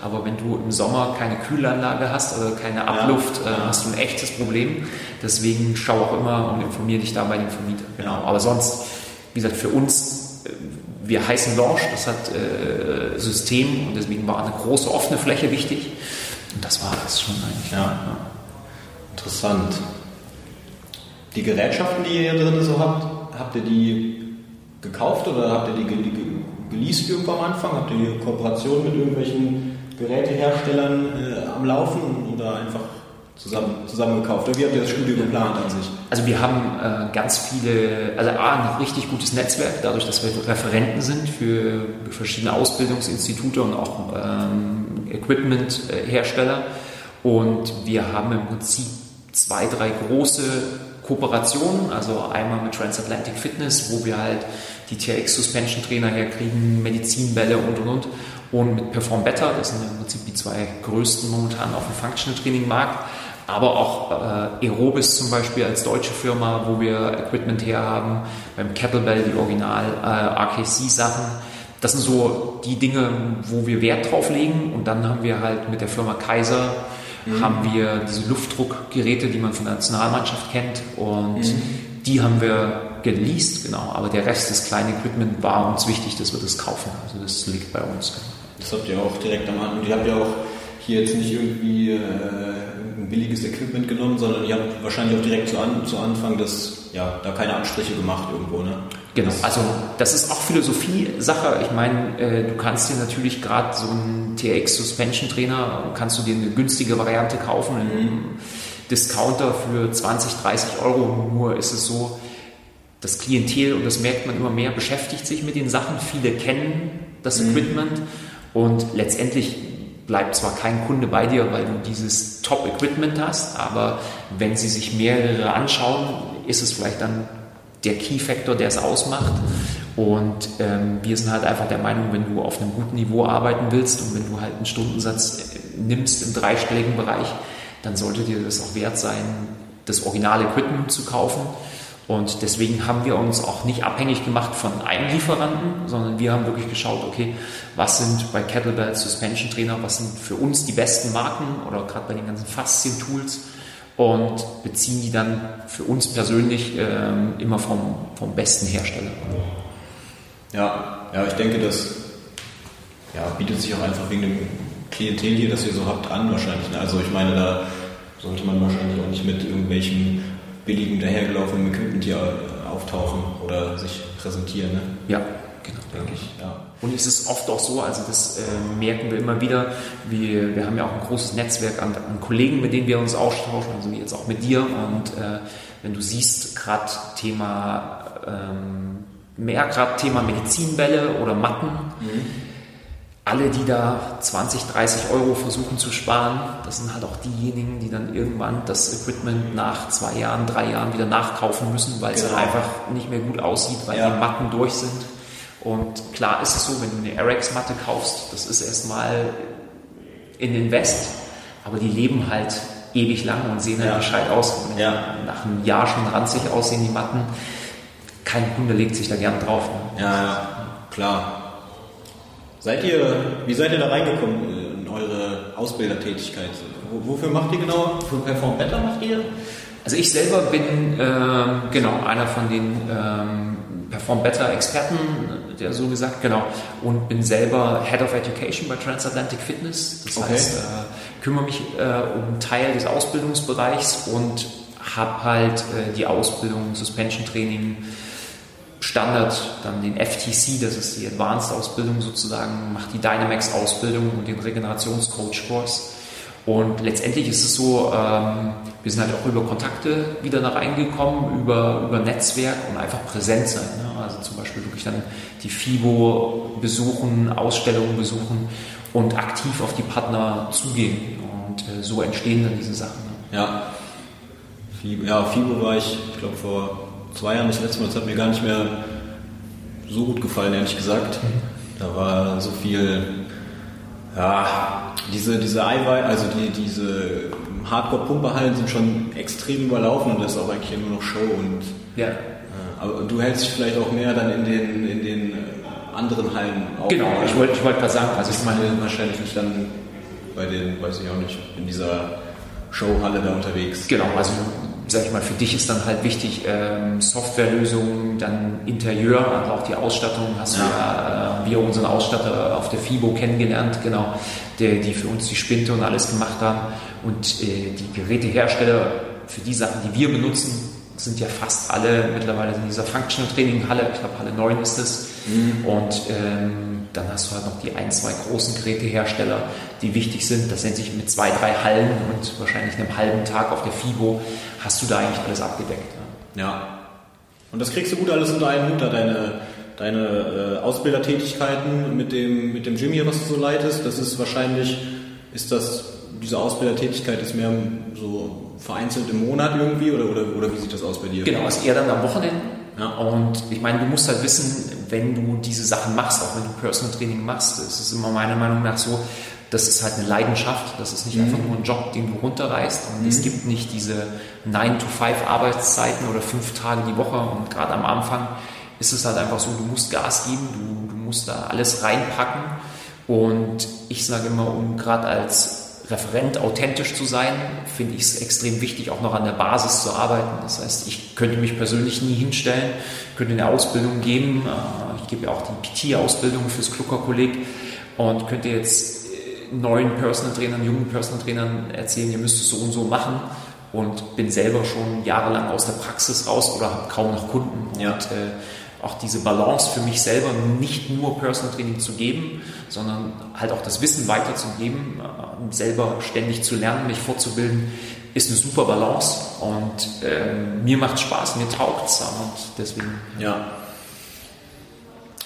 aber wenn du im Sommer keine Kühlanlage hast oder keine Abluft, ja. äh, hast du ein echtes Problem. Deswegen schau auch immer und informiere dich da bei dem Vermieter. Genau. Aber sonst, wie gesagt, für uns, äh, wir heißen Launch, das hat äh, System und deswegen war eine große offene Fläche wichtig. Und das war es schon eigentlich. Ja. ja. Interessant. Die Gerätschaften, die ihr hier drin so habt, habt ihr die gekauft oder habt ihr die geleast irgendwann am Anfang? Habt ihr Kooperation mit irgendwelchen Geräteherstellern äh, am Laufen oder einfach zusammen, zusammen? Oder wie habt ihr das Studio geplant an sich? Also wir haben äh, ganz viele, also A, ein richtig gutes Netzwerk, dadurch, dass wir Referenten sind für verschiedene Ausbildungsinstitute und auch ähm, Equipment-Hersteller. Und wir haben im Prinzip zwei, drei große Kooperationen, also einmal mit Transatlantic Fitness, wo wir halt die TRX Suspension Trainer herkriegen, Medizinbälle und und und und mit Perform Better, das sind im Prinzip die zwei größten momentan auf dem Functional Training Markt, aber auch äh, Aerobis zum Beispiel als deutsche Firma, wo wir Equipment herhaben, beim Kettlebell die Original äh, RKC Sachen. Das sind so die Dinge, wo wir Wert drauf legen und dann haben wir halt mit der Firma Kaiser mhm. haben wir diese Luftdruckgeräte, die man von der Nationalmannschaft kennt und mhm. die haben wir geleast, genau, aber der Rest des kleinen Equipment war uns wichtig, dass wir das kaufen, also das liegt bei uns. Das habt ihr auch direkt am Anfang, und ihr habt ja auch hier jetzt nicht irgendwie äh, billiges Equipment genommen, sondern ihr habt wahrscheinlich auch direkt zu, an, zu Anfang das, ja, da keine Abstriche gemacht irgendwo, ne? Genau, also das ist auch Philosophie-Sache. Ich meine, äh, du kannst dir natürlich gerade so einen TX Suspension Trainer, kannst du dir eine günstige Variante kaufen, einen mhm. Discounter für 20, 30 Euro. Nur ist es so, das Klientel, und das merkt man immer mehr, beschäftigt sich mit den Sachen. Viele kennen das mhm. Equipment und letztendlich bleibt zwar kein Kunde bei dir, weil du dieses Top-Equipment hast, aber wenn sie sich mehrere anschauen, ist es vielleicht dann der Key-Factor, der es ausmacht. Und ähm, wir sind halt einfach der Meinung, wenn du auf einem guten Niveau arbeiten willst und wenn du halt einen Stundensatz äh, nimmst im dreistelligen Bereich, dann sollte dir das auch wert sein, das originale Equipment zu kaufen. Und deswegen haben wir uns auch nicht abhängig gemacht von einem Lieferanten, sondern wir haben wirklich geschaut, okay, was sind bei Kettlebell Suspension Trainer, was sind für uns die besten Marken oder gerade bei den ganzen Faszien-Tools und beziehen die dann für uns persönlich äh, immer vom, vom besten Hersteller. Ja, ja, ich denke, das ja, bietet sich auch einfach wegen dem Klientel hier, das ihr so habt, an wahrscheinlich. Ne? Also ich meine, da sollte man wahrscheinlich auch nicht mit irgendwelchen billigen dahergelaufenen Equipment hier äh, auftauchen oder sich präsentieren. Ne? Ja, genau, denke ich. Ja. Und es ist oft auch so, also das äh, merken wir immer wieder, wir, wir haben ja auch ein großes Netzwerk an, an, Kollegen, mit denen wir uns austauschen, also wie jetzt auch mit dir. Und äh, wenn du siehst, gerade Thema, ähm, mehr gerade Thema Medizinbälle oder Matten, mhm alle, die da 20, 30 Euro versuchen zu sparen, das sind halt auch diejenigen, die dann irgendwann das Equipment nach zwei Jahren, drei Jahren wieder nachkaufen müssen, weil genau. es dann einfach nicht mehr gut aussieht, weil ja. die Matten durch sind. Und klar ist es so, wenn du eine RX-Matte kaufst, das ist erstmal in Invest, aber die leben halt ewig lang und sehen halt ja. gescheit aus. Ja. Nach einem Jahr schon ranzig aussehen die Matten. Kein Kunde legt sich da gern drauf. Ne? Ja, ja, klar. Seid ihr, wie seid ihr da reingekommen in eure Ausbildertätigkeit? Wofür macht ihr genau? Für Perform Better macht ihr? Also ich selber bin ähm, genau einer von den ähm, Perform Better Experten, der so gesagt, genau, und bin selber Head of Education bei Transatlantic Fitness. Das okay. heißt, äh, kümmere mich äh, um Teil des Ausbildungsbereichs und habe halt äh, die Ausbildung, Suspension Training, Standard, dann den FTC, das ist die Advanced Ausbildung sozusagen, macht die Dynamax Ausbildung und den Regenerationscoach Kurs. Und letztendlich ist es so, ähm, wir sind halt auch über Kontakte wieder da reingekommen, über, über Netzwerk und einfach präsent sein. Ne? Also zum Beispiel wirklich dann die FIBO besuchen, Ausstellungen besuchen und aktiv auf die Partner zugehen. Und äh, so entstehen dann diese Sachen. Ne? Ja. FIBO, ja, FIBO war ich, ich glaube, vor zwei Jahren das letzte Mal. Das hat mir gar nicht mehr so gut gefallen, ehrlich gesagt. Mhm. Da war so viel, ja, diese, diese Eiweiß, also die, diese Hardcore-Pumperhallen sind schon extrem überlaufen und das ist auch eigentlich nur noch Show und ja. Äh, aber du hältst dich vielleicht auch mehr dann in den, in den äh, anderen Hallen auf. Genau, ich wollte ich wollt gerade sagen, also ich meine wahrscheinlich nicht dann bei den, weiß ich auch nicht, in dieser Showhalle da unterwegs. Genau, also sag ich mal, für dich ist dann halt wichtig ähm, Softwarelösungen, dann Interieur, also auch die Ausstattung. Hast ja. du ja äh, wir unseren Ausstatter auf der FIBO kennengelernt, genau, der, die für uns die Spinte und alles gemacht haben. Und äh, die Gerätehersteller für die Sachen, die wir benutzen, sind ja fast alle mittlerweile in dieser Functional Training Halle, ich glaube Halle 9 ist es. Mhm. Und ähm, dann hast du halt noch die ein, zwei großen Gerätehersteller, die wichtig sind. Das nennt sich mit zwei, drei Hallen und wahrscheinlich einem halben Tag auf der FIBO hast du da eigentlich alles abgedeckt. Ja. ja. Und das kriegst du gut alles unter einen Hut, da deine, deine äh, Ausbildertätigkeiten mit dem, mit dem Gym hier, was du so leitest. Das ist wahrscheinlich, ist das, diese Ausbildertätigkeit ist mehr so vereinzelt im Monat irgendwie oder, oder, oder wie sieht das aus bei dir? Genau, ist eher dann am Wochenende. Ja. Und ich meine, du musst halt wissen, wenn du diese Sachen machst, auch wenn du Personal Training machst, ist es immer meiner Meinung nach so, das ist halt eine Leidenschaft, das ist nicht mhm. einfach nur ein Job, den du runterreißt und mhm. es gibt nicht diese 9-to-5 Arbeitszeiten oder fünf Tage die Woche und gerade am Anfang ist es halt einfach so, du musst Gas geben, du, du musst da alles reinpacken und ich sage immer, um gerade als Referent authentisch zu sein, finde ich es extrem wichtig, auch noch an der Basis zu arbeiten. Das heißt, ich könnte mich persönlich nie hinstellen, könnte eine Ausbildung geben. Äh, ich gebe ja auch die PT-Ausbildung fürs Klucker-Kolleg und könnte jetzt neuen Personal Trainern, jungen Personal Trainern erzählen, ihr müsst es so und so machen und bin selber schon jahrelang aus der Praxis raus oder habe kaum noch Kunden. Ja. Und äh, auch diese Balance für mich selber nicht nur Personal Training zu geben, sondern halt auch das Wissen weiterzugeben, äh, selber ständig zu lernen, mich fortzubilden, ist eine super Balance und äh, mir macht Spaß, mir taugt es und deswegen. Ja.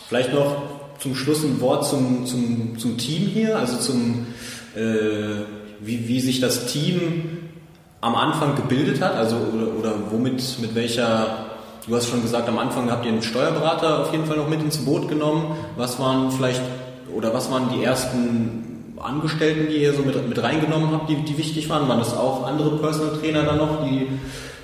Vielleicht noch zum Schluss ein Wort zum, zum, zum Team hier, also zum, äh, wie, wie sich das Team am Anfang gebildet hat, also oder, oder womit, mit welcher Du hast schon gesagt, am Anfang habt ihr einen Steuerberater auf jeden Fall noch mit ins Boot genommen. Was waren vielleicht oder was waren die ersten Angestellten, die ihr so mit, mit reingenommen habt, die, die wichtig waren? Waren das auch andere Personal Trainer dann noch, die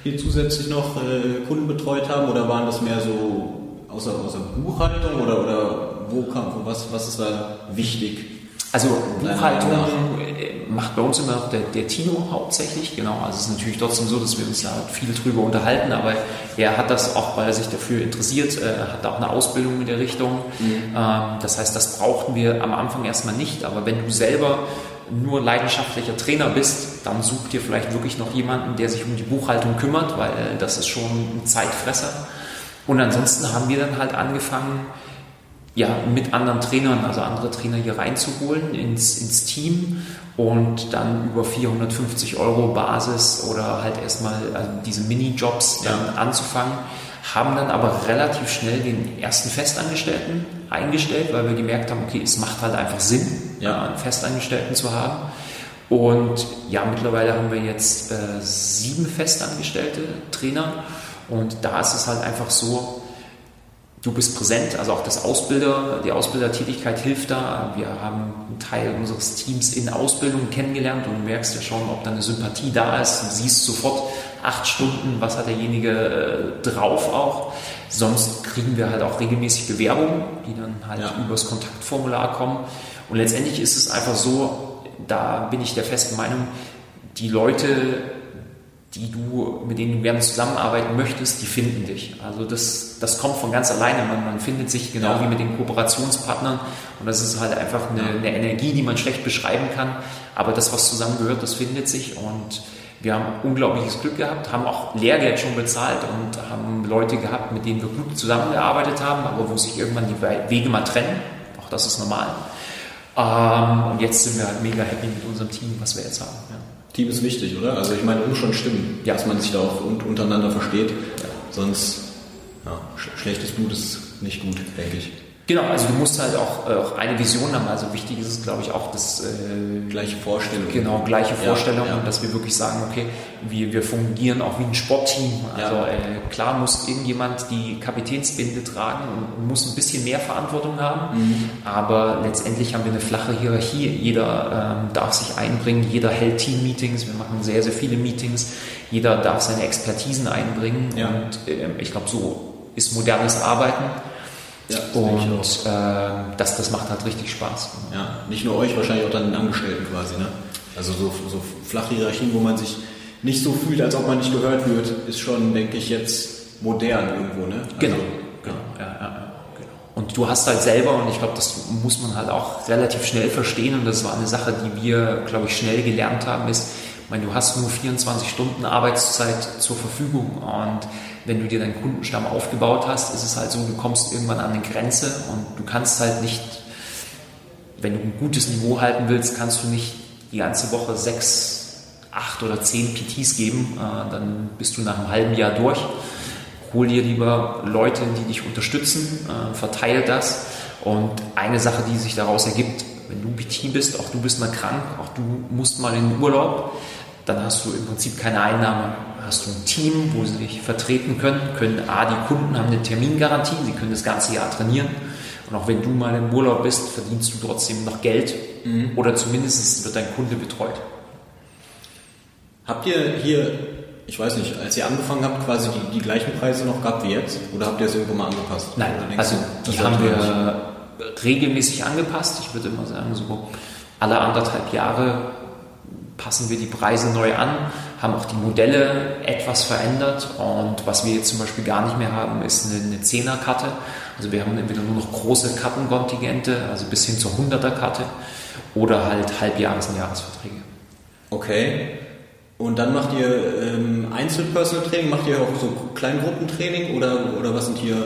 hier zusätzlich noch äh, Kunden betreut haben oder waren das mehr so außer, außer Buchhaltung oder, oder wo kam, was, was ist da wichtig? Also Buchhaltung äh, macht bei uns immer der, der Tino hauptsächlich, genau. Also es ist natürlich trotzdem so, dass wir uns ja viel drüber unterhalten, aber er hat das auch, weil er sich dafür interessiert, äh, hat auch eine Ausbildung in der Richtung. Mhm. Ähm, das heißt, das brauchten wir am Anfang erstmal nicht, aber wenn du selber nur leidenschaftlicher Trainer bist, dann such dir vielleicht wirklich noch jemanden, der sich um die Buchhaltung kümmert, weil äh, das ist schon ein Zeitfresser. Und ansonsten haben wir dann halt angefangen, ja, mit anderen Trainern, also andere Trainer hier reinzuholen ins, ins Team und dann über 450 Euro Basis oder halt erstmal also diese Minijobs dann ja. anzufangen, haben dann aber relativ schnell den ersten Festangestellten eingestellt, weil wir gemerkt haben, okay, es macht halt einfach Sinn, ja. einen Festangestellten zu haben. Und ja, mittlerweile haben wir jetzt äh, sieben festangestellte Trainer und da ist es halt einfach so, du bist präsent, also auch das Ausbilder, die Ausbildertätigkeit hilft da. Wir haben einen Teil unseres Teams in Ausbildung kennengelernt und du merkst ja schon, ob da eine Sympathie da ist. Du siehst sofort acht Stunden, was hat derjenige äh, drauf auch. Sonst kriegen wir halt auch regelmäßig Bewerbungen, die dann halt ja. übers Kontaktformular kommen. Und letztendlich ist es einfach so, da bin ich der festen Meinung, die Leute die du, mit denen du gerne zusammenarbeiten möchtest, die finden dich. Also das, das kommt von ganz alleine. Man, man findet sich genau ja. wie mit den Kooperationspartnern und das ist halt einfach eine, eine, Energie, die man schlecht beschreiben kann. Aber das, was zusammengehört, das findet sich und wir haben unglaubliches Glück gehabt, haben auch Lehrgeld schon bezahlt und haben Leute gehabt, mit denen wir gut zusammengearbeitet haben, aber wo sich irgendwann die Wege mal trennen. Auch das ist normal. Ähm, und jetzt sind wir halt mega happy mit unserem Team, was wir jetzt haben. Team ist wichtig, oder? Also ich meine, muss schon stimmen, ja. dass man sich da auch untereinander versteht. Ja. Sonst ja, schlechtes Blut ist nicht gut, denke ich. Genau, also du musst halt auch, äh, auch eine Vision haben. Also wichtig ist es, glaube ich, auch das äh, gleiche Vorstellung. Genau, gleiche Vorstellung ja, ja. dass wir wirklich sagen, okay, wir, wir fungieren auch wie ein Sportteam. Also ja. äh, klar muss irgendjemand die Kapitänsbinde tragen und muss ein bisschen mehr Verantwortung haben, mhm. aber letztendlich haben wir eine flache Hierarchie. Jeder ähm, darf sich einbringen, jeder hält Team-Meetings. Wir machen sehr, sehr viele Meetings. Jeder darf seine Expertisen einbringen und äh, ich glaube, so ist modernes Arbeiten. Ja, das und äh, das, das macht halt richtig Spaß. Ja, nicht nur euch, wahrscheinlich auch dann den Angestellten quasi. Ne? Also so, so flache Hierarchien, wo man sich nicht so fühlt, als ob man nicht gehört wird, ist schon, denke ich, jetzt modern irgendwo. Ne? Also, genau. genau. Ja, ja, ja, genau. Und du hast halt selber, und ich glaube, das muss man halt auch relativ schnell verstehen, und das war eine Sache, die wir, glaube ich, schnell gelernt haben, ist, ich meine, du hast nur 24 Stunden Arbeitszeit zur Verfügung und wenn du dir deinen Kundenstamm aufgebaut hast, ist es halt so, du kommst irgendwann an eine Grenze und du kannst halt nicht, wenn du ein gutes Niveau halten willst, kannst du nicht die ganze Woche sechs, acht oder zehn PTs geben, äh, dann bist du nach einem halben Jahr durch. Hol dir lieber Leute, die dich unterstützen, äh, verteil das. Und eine Sache, die sich daraus ergibt, wenn du PT bist, auch du bist mal krank, auch du musst mal in den Urlaub, dann hast du im Prinzip keine Einnahme hast du ein Team, wo sie dich vertreten können, können A, die Kunden haben eine Termingarantie, sie können das ganze Jahr trainieren. Und auch wenn du mal im Urlaub bist, verdienst du trotzdem noch Geld mhm. oder zumindest wird dein Kunde betreut. Habt ihr hier, ich weiß nicht, als ihr angefangen habt, quasi die, die gleichen Preise noch gehabt wie jetzt? Oder habt ihr es irgendwo mal angepasst? Nein, also die haben wir regelmäßig angepasst. Ich würde immer sagen, so alle anderthalb Jahre passen wir die Preise neu an, haben auch die Modelle etwas verändert und was wir jetzt zum Beispiel gar nicht mehr haben, ist eine, eine Zehnerkarte. Also wir haben entweder nur noch große Kartenkontingente, also bis hin zur 100er-Karte oder halt Halbjahres- und Jahresverträge. Okay. Und dann macht ihr ähm, Einzelpersonal-Training, macht ihr auch so Kleingruppentraining oder, oder was sind hier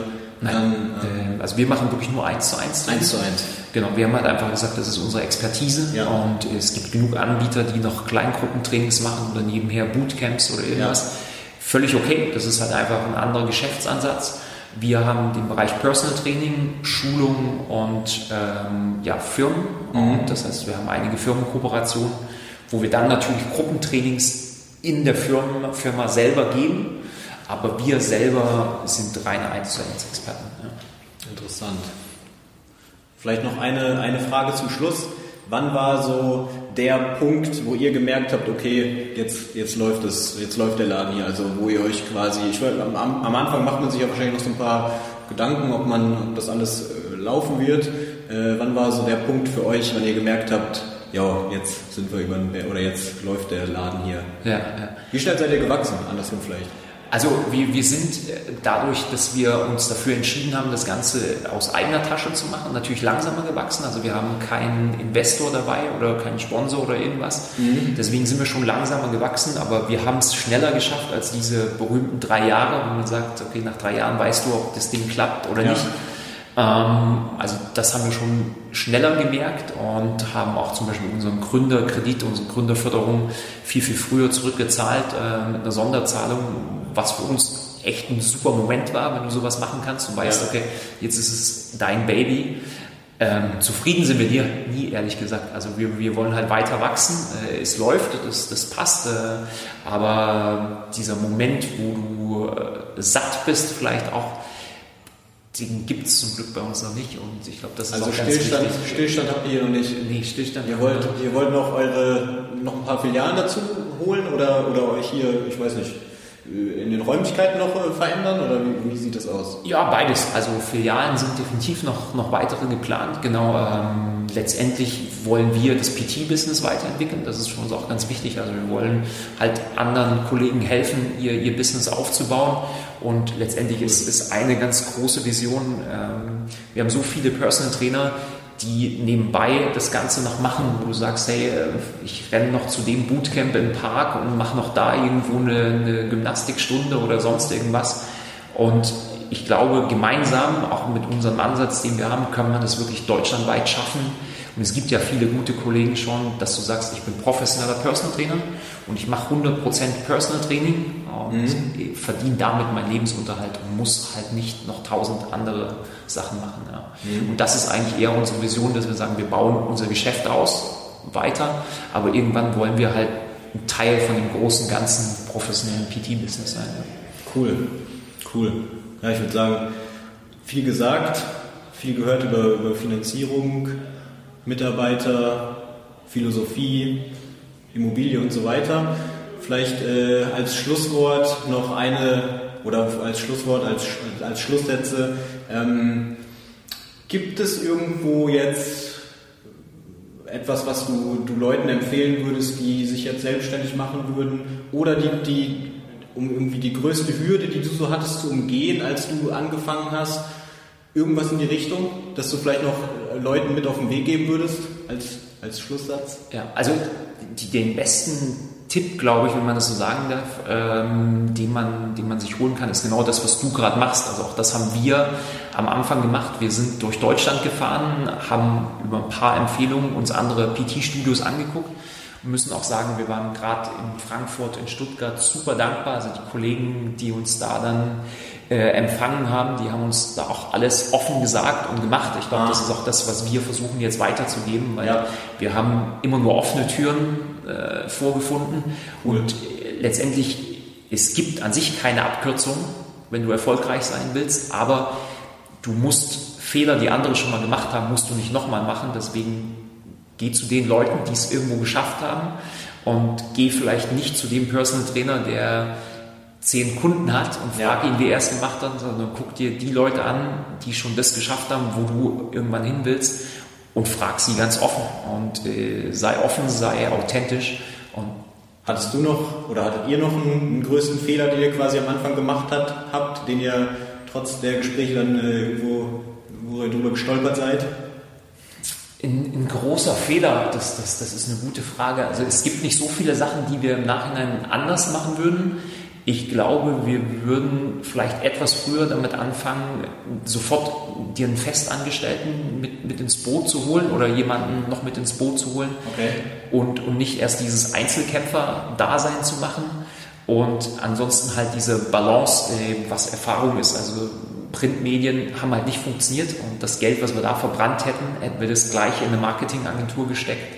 Nein, ähm, also wir machen wirklich nur eins zu eins. Eins zu eins. Genau, wir haben halt einfach gesagt, das ist unsere Expertise ja. und es gibt genug Anbieter, die noch Kleingruppentrainings machen oder nebenher Bootcamps oder irgendwas. Ja. Völlig okay, das ist halt einfach ein anderer Geschäftsansatz. Wir haben den Bereich Personal Training, Schulung und ähm, ja, Firmen. Mhm. Das heißt, wir haben einige Firmenkooperationen, wo wir dann natürlich Gruppentrainings in der Firma, Firma selber geben aber wir selber sind reine 1 zu 1 Experten. Ja. Interessant. Vielleicht noch eine, eine Frage zum Schluss. Wann war so der Punkt, wo ihr gemerkt habt, okay, jetzt, jetzt läuft es, jetzt läuft der Laden hier, also wo ihr euch quasi, ich am, am Anfang macht man sich ja wahrscheinlich noch so ein paar Gedanken, ob man, ob das alles äh, laufen wird. Äh, wann war so der Punkt für euch, wenn ihr gemerkt habt, ja, jetzt sind wir über, oder jetzt läuft der Laden hier? Ja, ja. Wie schnell seid ihr gewachsen? Andersrum vielleicht. Also wir, wir sind äh, dadurch, dass wir uns dafür entschieden haben, das Ganze aus eigener Tasche zu machen, natürlich langsamer gewachsen. Also wir haben keinen Investor dabei oder keinen Sponsor oder irgendwas. Mhm. Deswegen sind wir schon langsamer gewachsen, aber wir haben es schneller geschafft als diese berühmten drei Jahre, wo man sagt, okay, nach drei Jahren weißt du, ob das Ding klappt oder ja. nicht. Ähm, also das haben wir schon schneller gemerkt und haben auch zum Beispiel unseren Gründerkredit, unsere Gründerförderung viel, viel früher zurückgezahlt äh, mit einer Sonderzahlung, was für uns echt ein super Moment war, wenn du sowas machen kannst und weißt, okay, jetzt ist es dein Baby. Ähm, zufrieden sind wir dir nie, ehrlich gesagt. Also wir, wir wollen halt weiter wachsen. Äh, es läuft, das, das passt. Äh, aber dieser Moment, wo du äh, satt bist, vielleicht auch, den gibt es zum Glück bei uns noch nicht. Und ich glaube, das ist also auch Stillstand, ganz wichtig. Stillstand habt ihr hier noch nicht. Nee, Stillstand. Ihr wollt, ihr wollt noch eure noch ein paar Filialen dazu holen oder, oder euch hier, ich weiß nicht, in den Räumlichkeiten noch äh, verändern oder wie, wie, sieht das aus? Ja, beides. Also Filialen sind definitiv noch, noch weitere geplant. Genau, ähm, letztendlich wollen wir das PT-Business weiterentwickeln. Das ist für uns auch ganz wichtig. Also wir wollen halt anderen Kollegen helfen, ihr, ihr Business aufzubauen. Und letztendlich ist es eine ganz große Vision. Ähm, wir haben so viele Personal Trainer, die nebenbei das Ganze noch machen, wo du sagst, hey, äh, ich renne noch zu dem Bootcamp im Park und mache noch da irgendwo eine, eine Gymnastikstunde oder sonst irgendwas. Und ich glaube, gemeinsam, auch mit unserem Ansatz, den wir haben, können wir das wirklich deutschlandweit schaffen Und es gibt ja viele gute Kollegen schon, dass du sagst, ich bin professioneller Personal Trainer und ich mache 100% Personal Training und mhm. verdiene damit meinen Lebensunterhalt und muss halt nicht noch tausend andere Sachen machen. Ja. Mhm. Und das ist eigentlich eher unsere Vision, dass wir sagen, wir bauen unser Geschäft aus, weiter, aber irgendwann wollen wir halt ein Teil von dem großen, ganzen professionellen PT-Business sein. Ja. Cool, cool. Ja, ich würde sagen, viel gesagt, viel gehört über, über Finanzierung, Mitarbeiter, Philosophie, Immobilie und so weiter. Vielleicht äh, als Schlusswort noch eine oder als Schlusswort, als, als Schlusssätze. Ähm, gibt es irgendwo jetzt etwas, was du, du Leuten empfehlen würdest, die sich jetzt selbstständig machen würden oder die, die um irgendwie die größte Hürde, die du so hattest, zu umgehen, als du angefangen hast? Irgendwas in die Richtung, dass du vielleicht noch Leuten mit auf den Weg geben würdest, als, als Schlusssatz? Ja, also die, den besten Tipp, glaube ich, wenn man das so sagen darf, ähm, den, man, den man sich holen kann, ist genau das, was du gerade machst. Also auch das haben wir am Anfang gemacht. Wir sind durch Deutschland gefahren, haben über ein paar Empfehlungen uns andere PT-Studios angeguckt wir müssen auch sagen, wir waren gerade in Frankfurt, in Stuttgart super dankbar. Also die Kollegen, die uns da dann äh, empfangen haben, die haben uns da auch alles offen gesagt und gemacht. Ich glaube, ah. das ist auch das, was wir versuchen jetzt weiterzugeben, weil ja. wir haben immer nur offene Türen äh, vorgefunden cool. und letztendlich, es gibt an sich keine Abkürzung, wenn du erfolgreich sein willst, aber du musst Fehler, die andere schon mal gemacht haben, musst du nicht nochmal machen. Deswegen Geh zu den Leuten, die es irgendwo geschafft haben und geh vielleicht nicht zu dem Personal Trainer, der zehn Kunden hat und frag ihn, wie er es gemacht hat, sondern guck dir die Leute an, die schon das geschafft haben, wo du irgendwann hin willst und frag sie ganz offen und äh, sei offen, sei authentisch und Hattest du noch oder hattet ihr noch einen, einen, größten Fehler, den ihr quasi am Anfang gemacht hat, habt, den ihr trotz der Gespräche dann äh, irgendwo, wo ihr drüber gestolpert seid? Ein, ein, großer Fehler, das, das, das ist eine gute Frage. Also es gibt nicht so viele Sachen, die wir im Nachhinein anders machen würden. Ich glaube, wir würden vielleicht etwas früher damit anfangen, sofort dir einen Festangestellten mit, mit ins Boot zu holen oder jemanden noch mit ins Boot zu holen okay. und, und nicht erst dieses Einzelkämpfer-Dasein zu machen. Und ansonsten halt diese Balance, äh, was Erfahrung ist. Also Printmedien haben halt nicht funktioniert und das Geld, was wir da verbrannt hätten, hätten wir das gleiche in eine Marketingagentur gesteckt.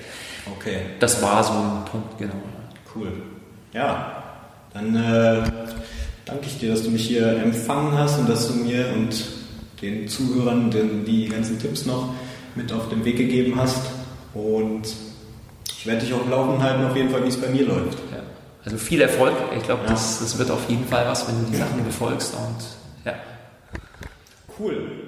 Okay. Das war so ein Punkt, genau. Cool. Ja, dann äh, danke ich dir, dass du mich hier empfangen hast und dass du mir und den Zuhörern den, die ganzen Tipps noch mit auf den Weg gegeben hast. Und ich werde dich auch laufen halten, auf jeden Fall, wie es bei mir läuft. Ja. Also viel Erfolg. Ich glaube, ja. das, das wird auf jeden Fall was, wenn du die Sachen befolgst und ja. Cool.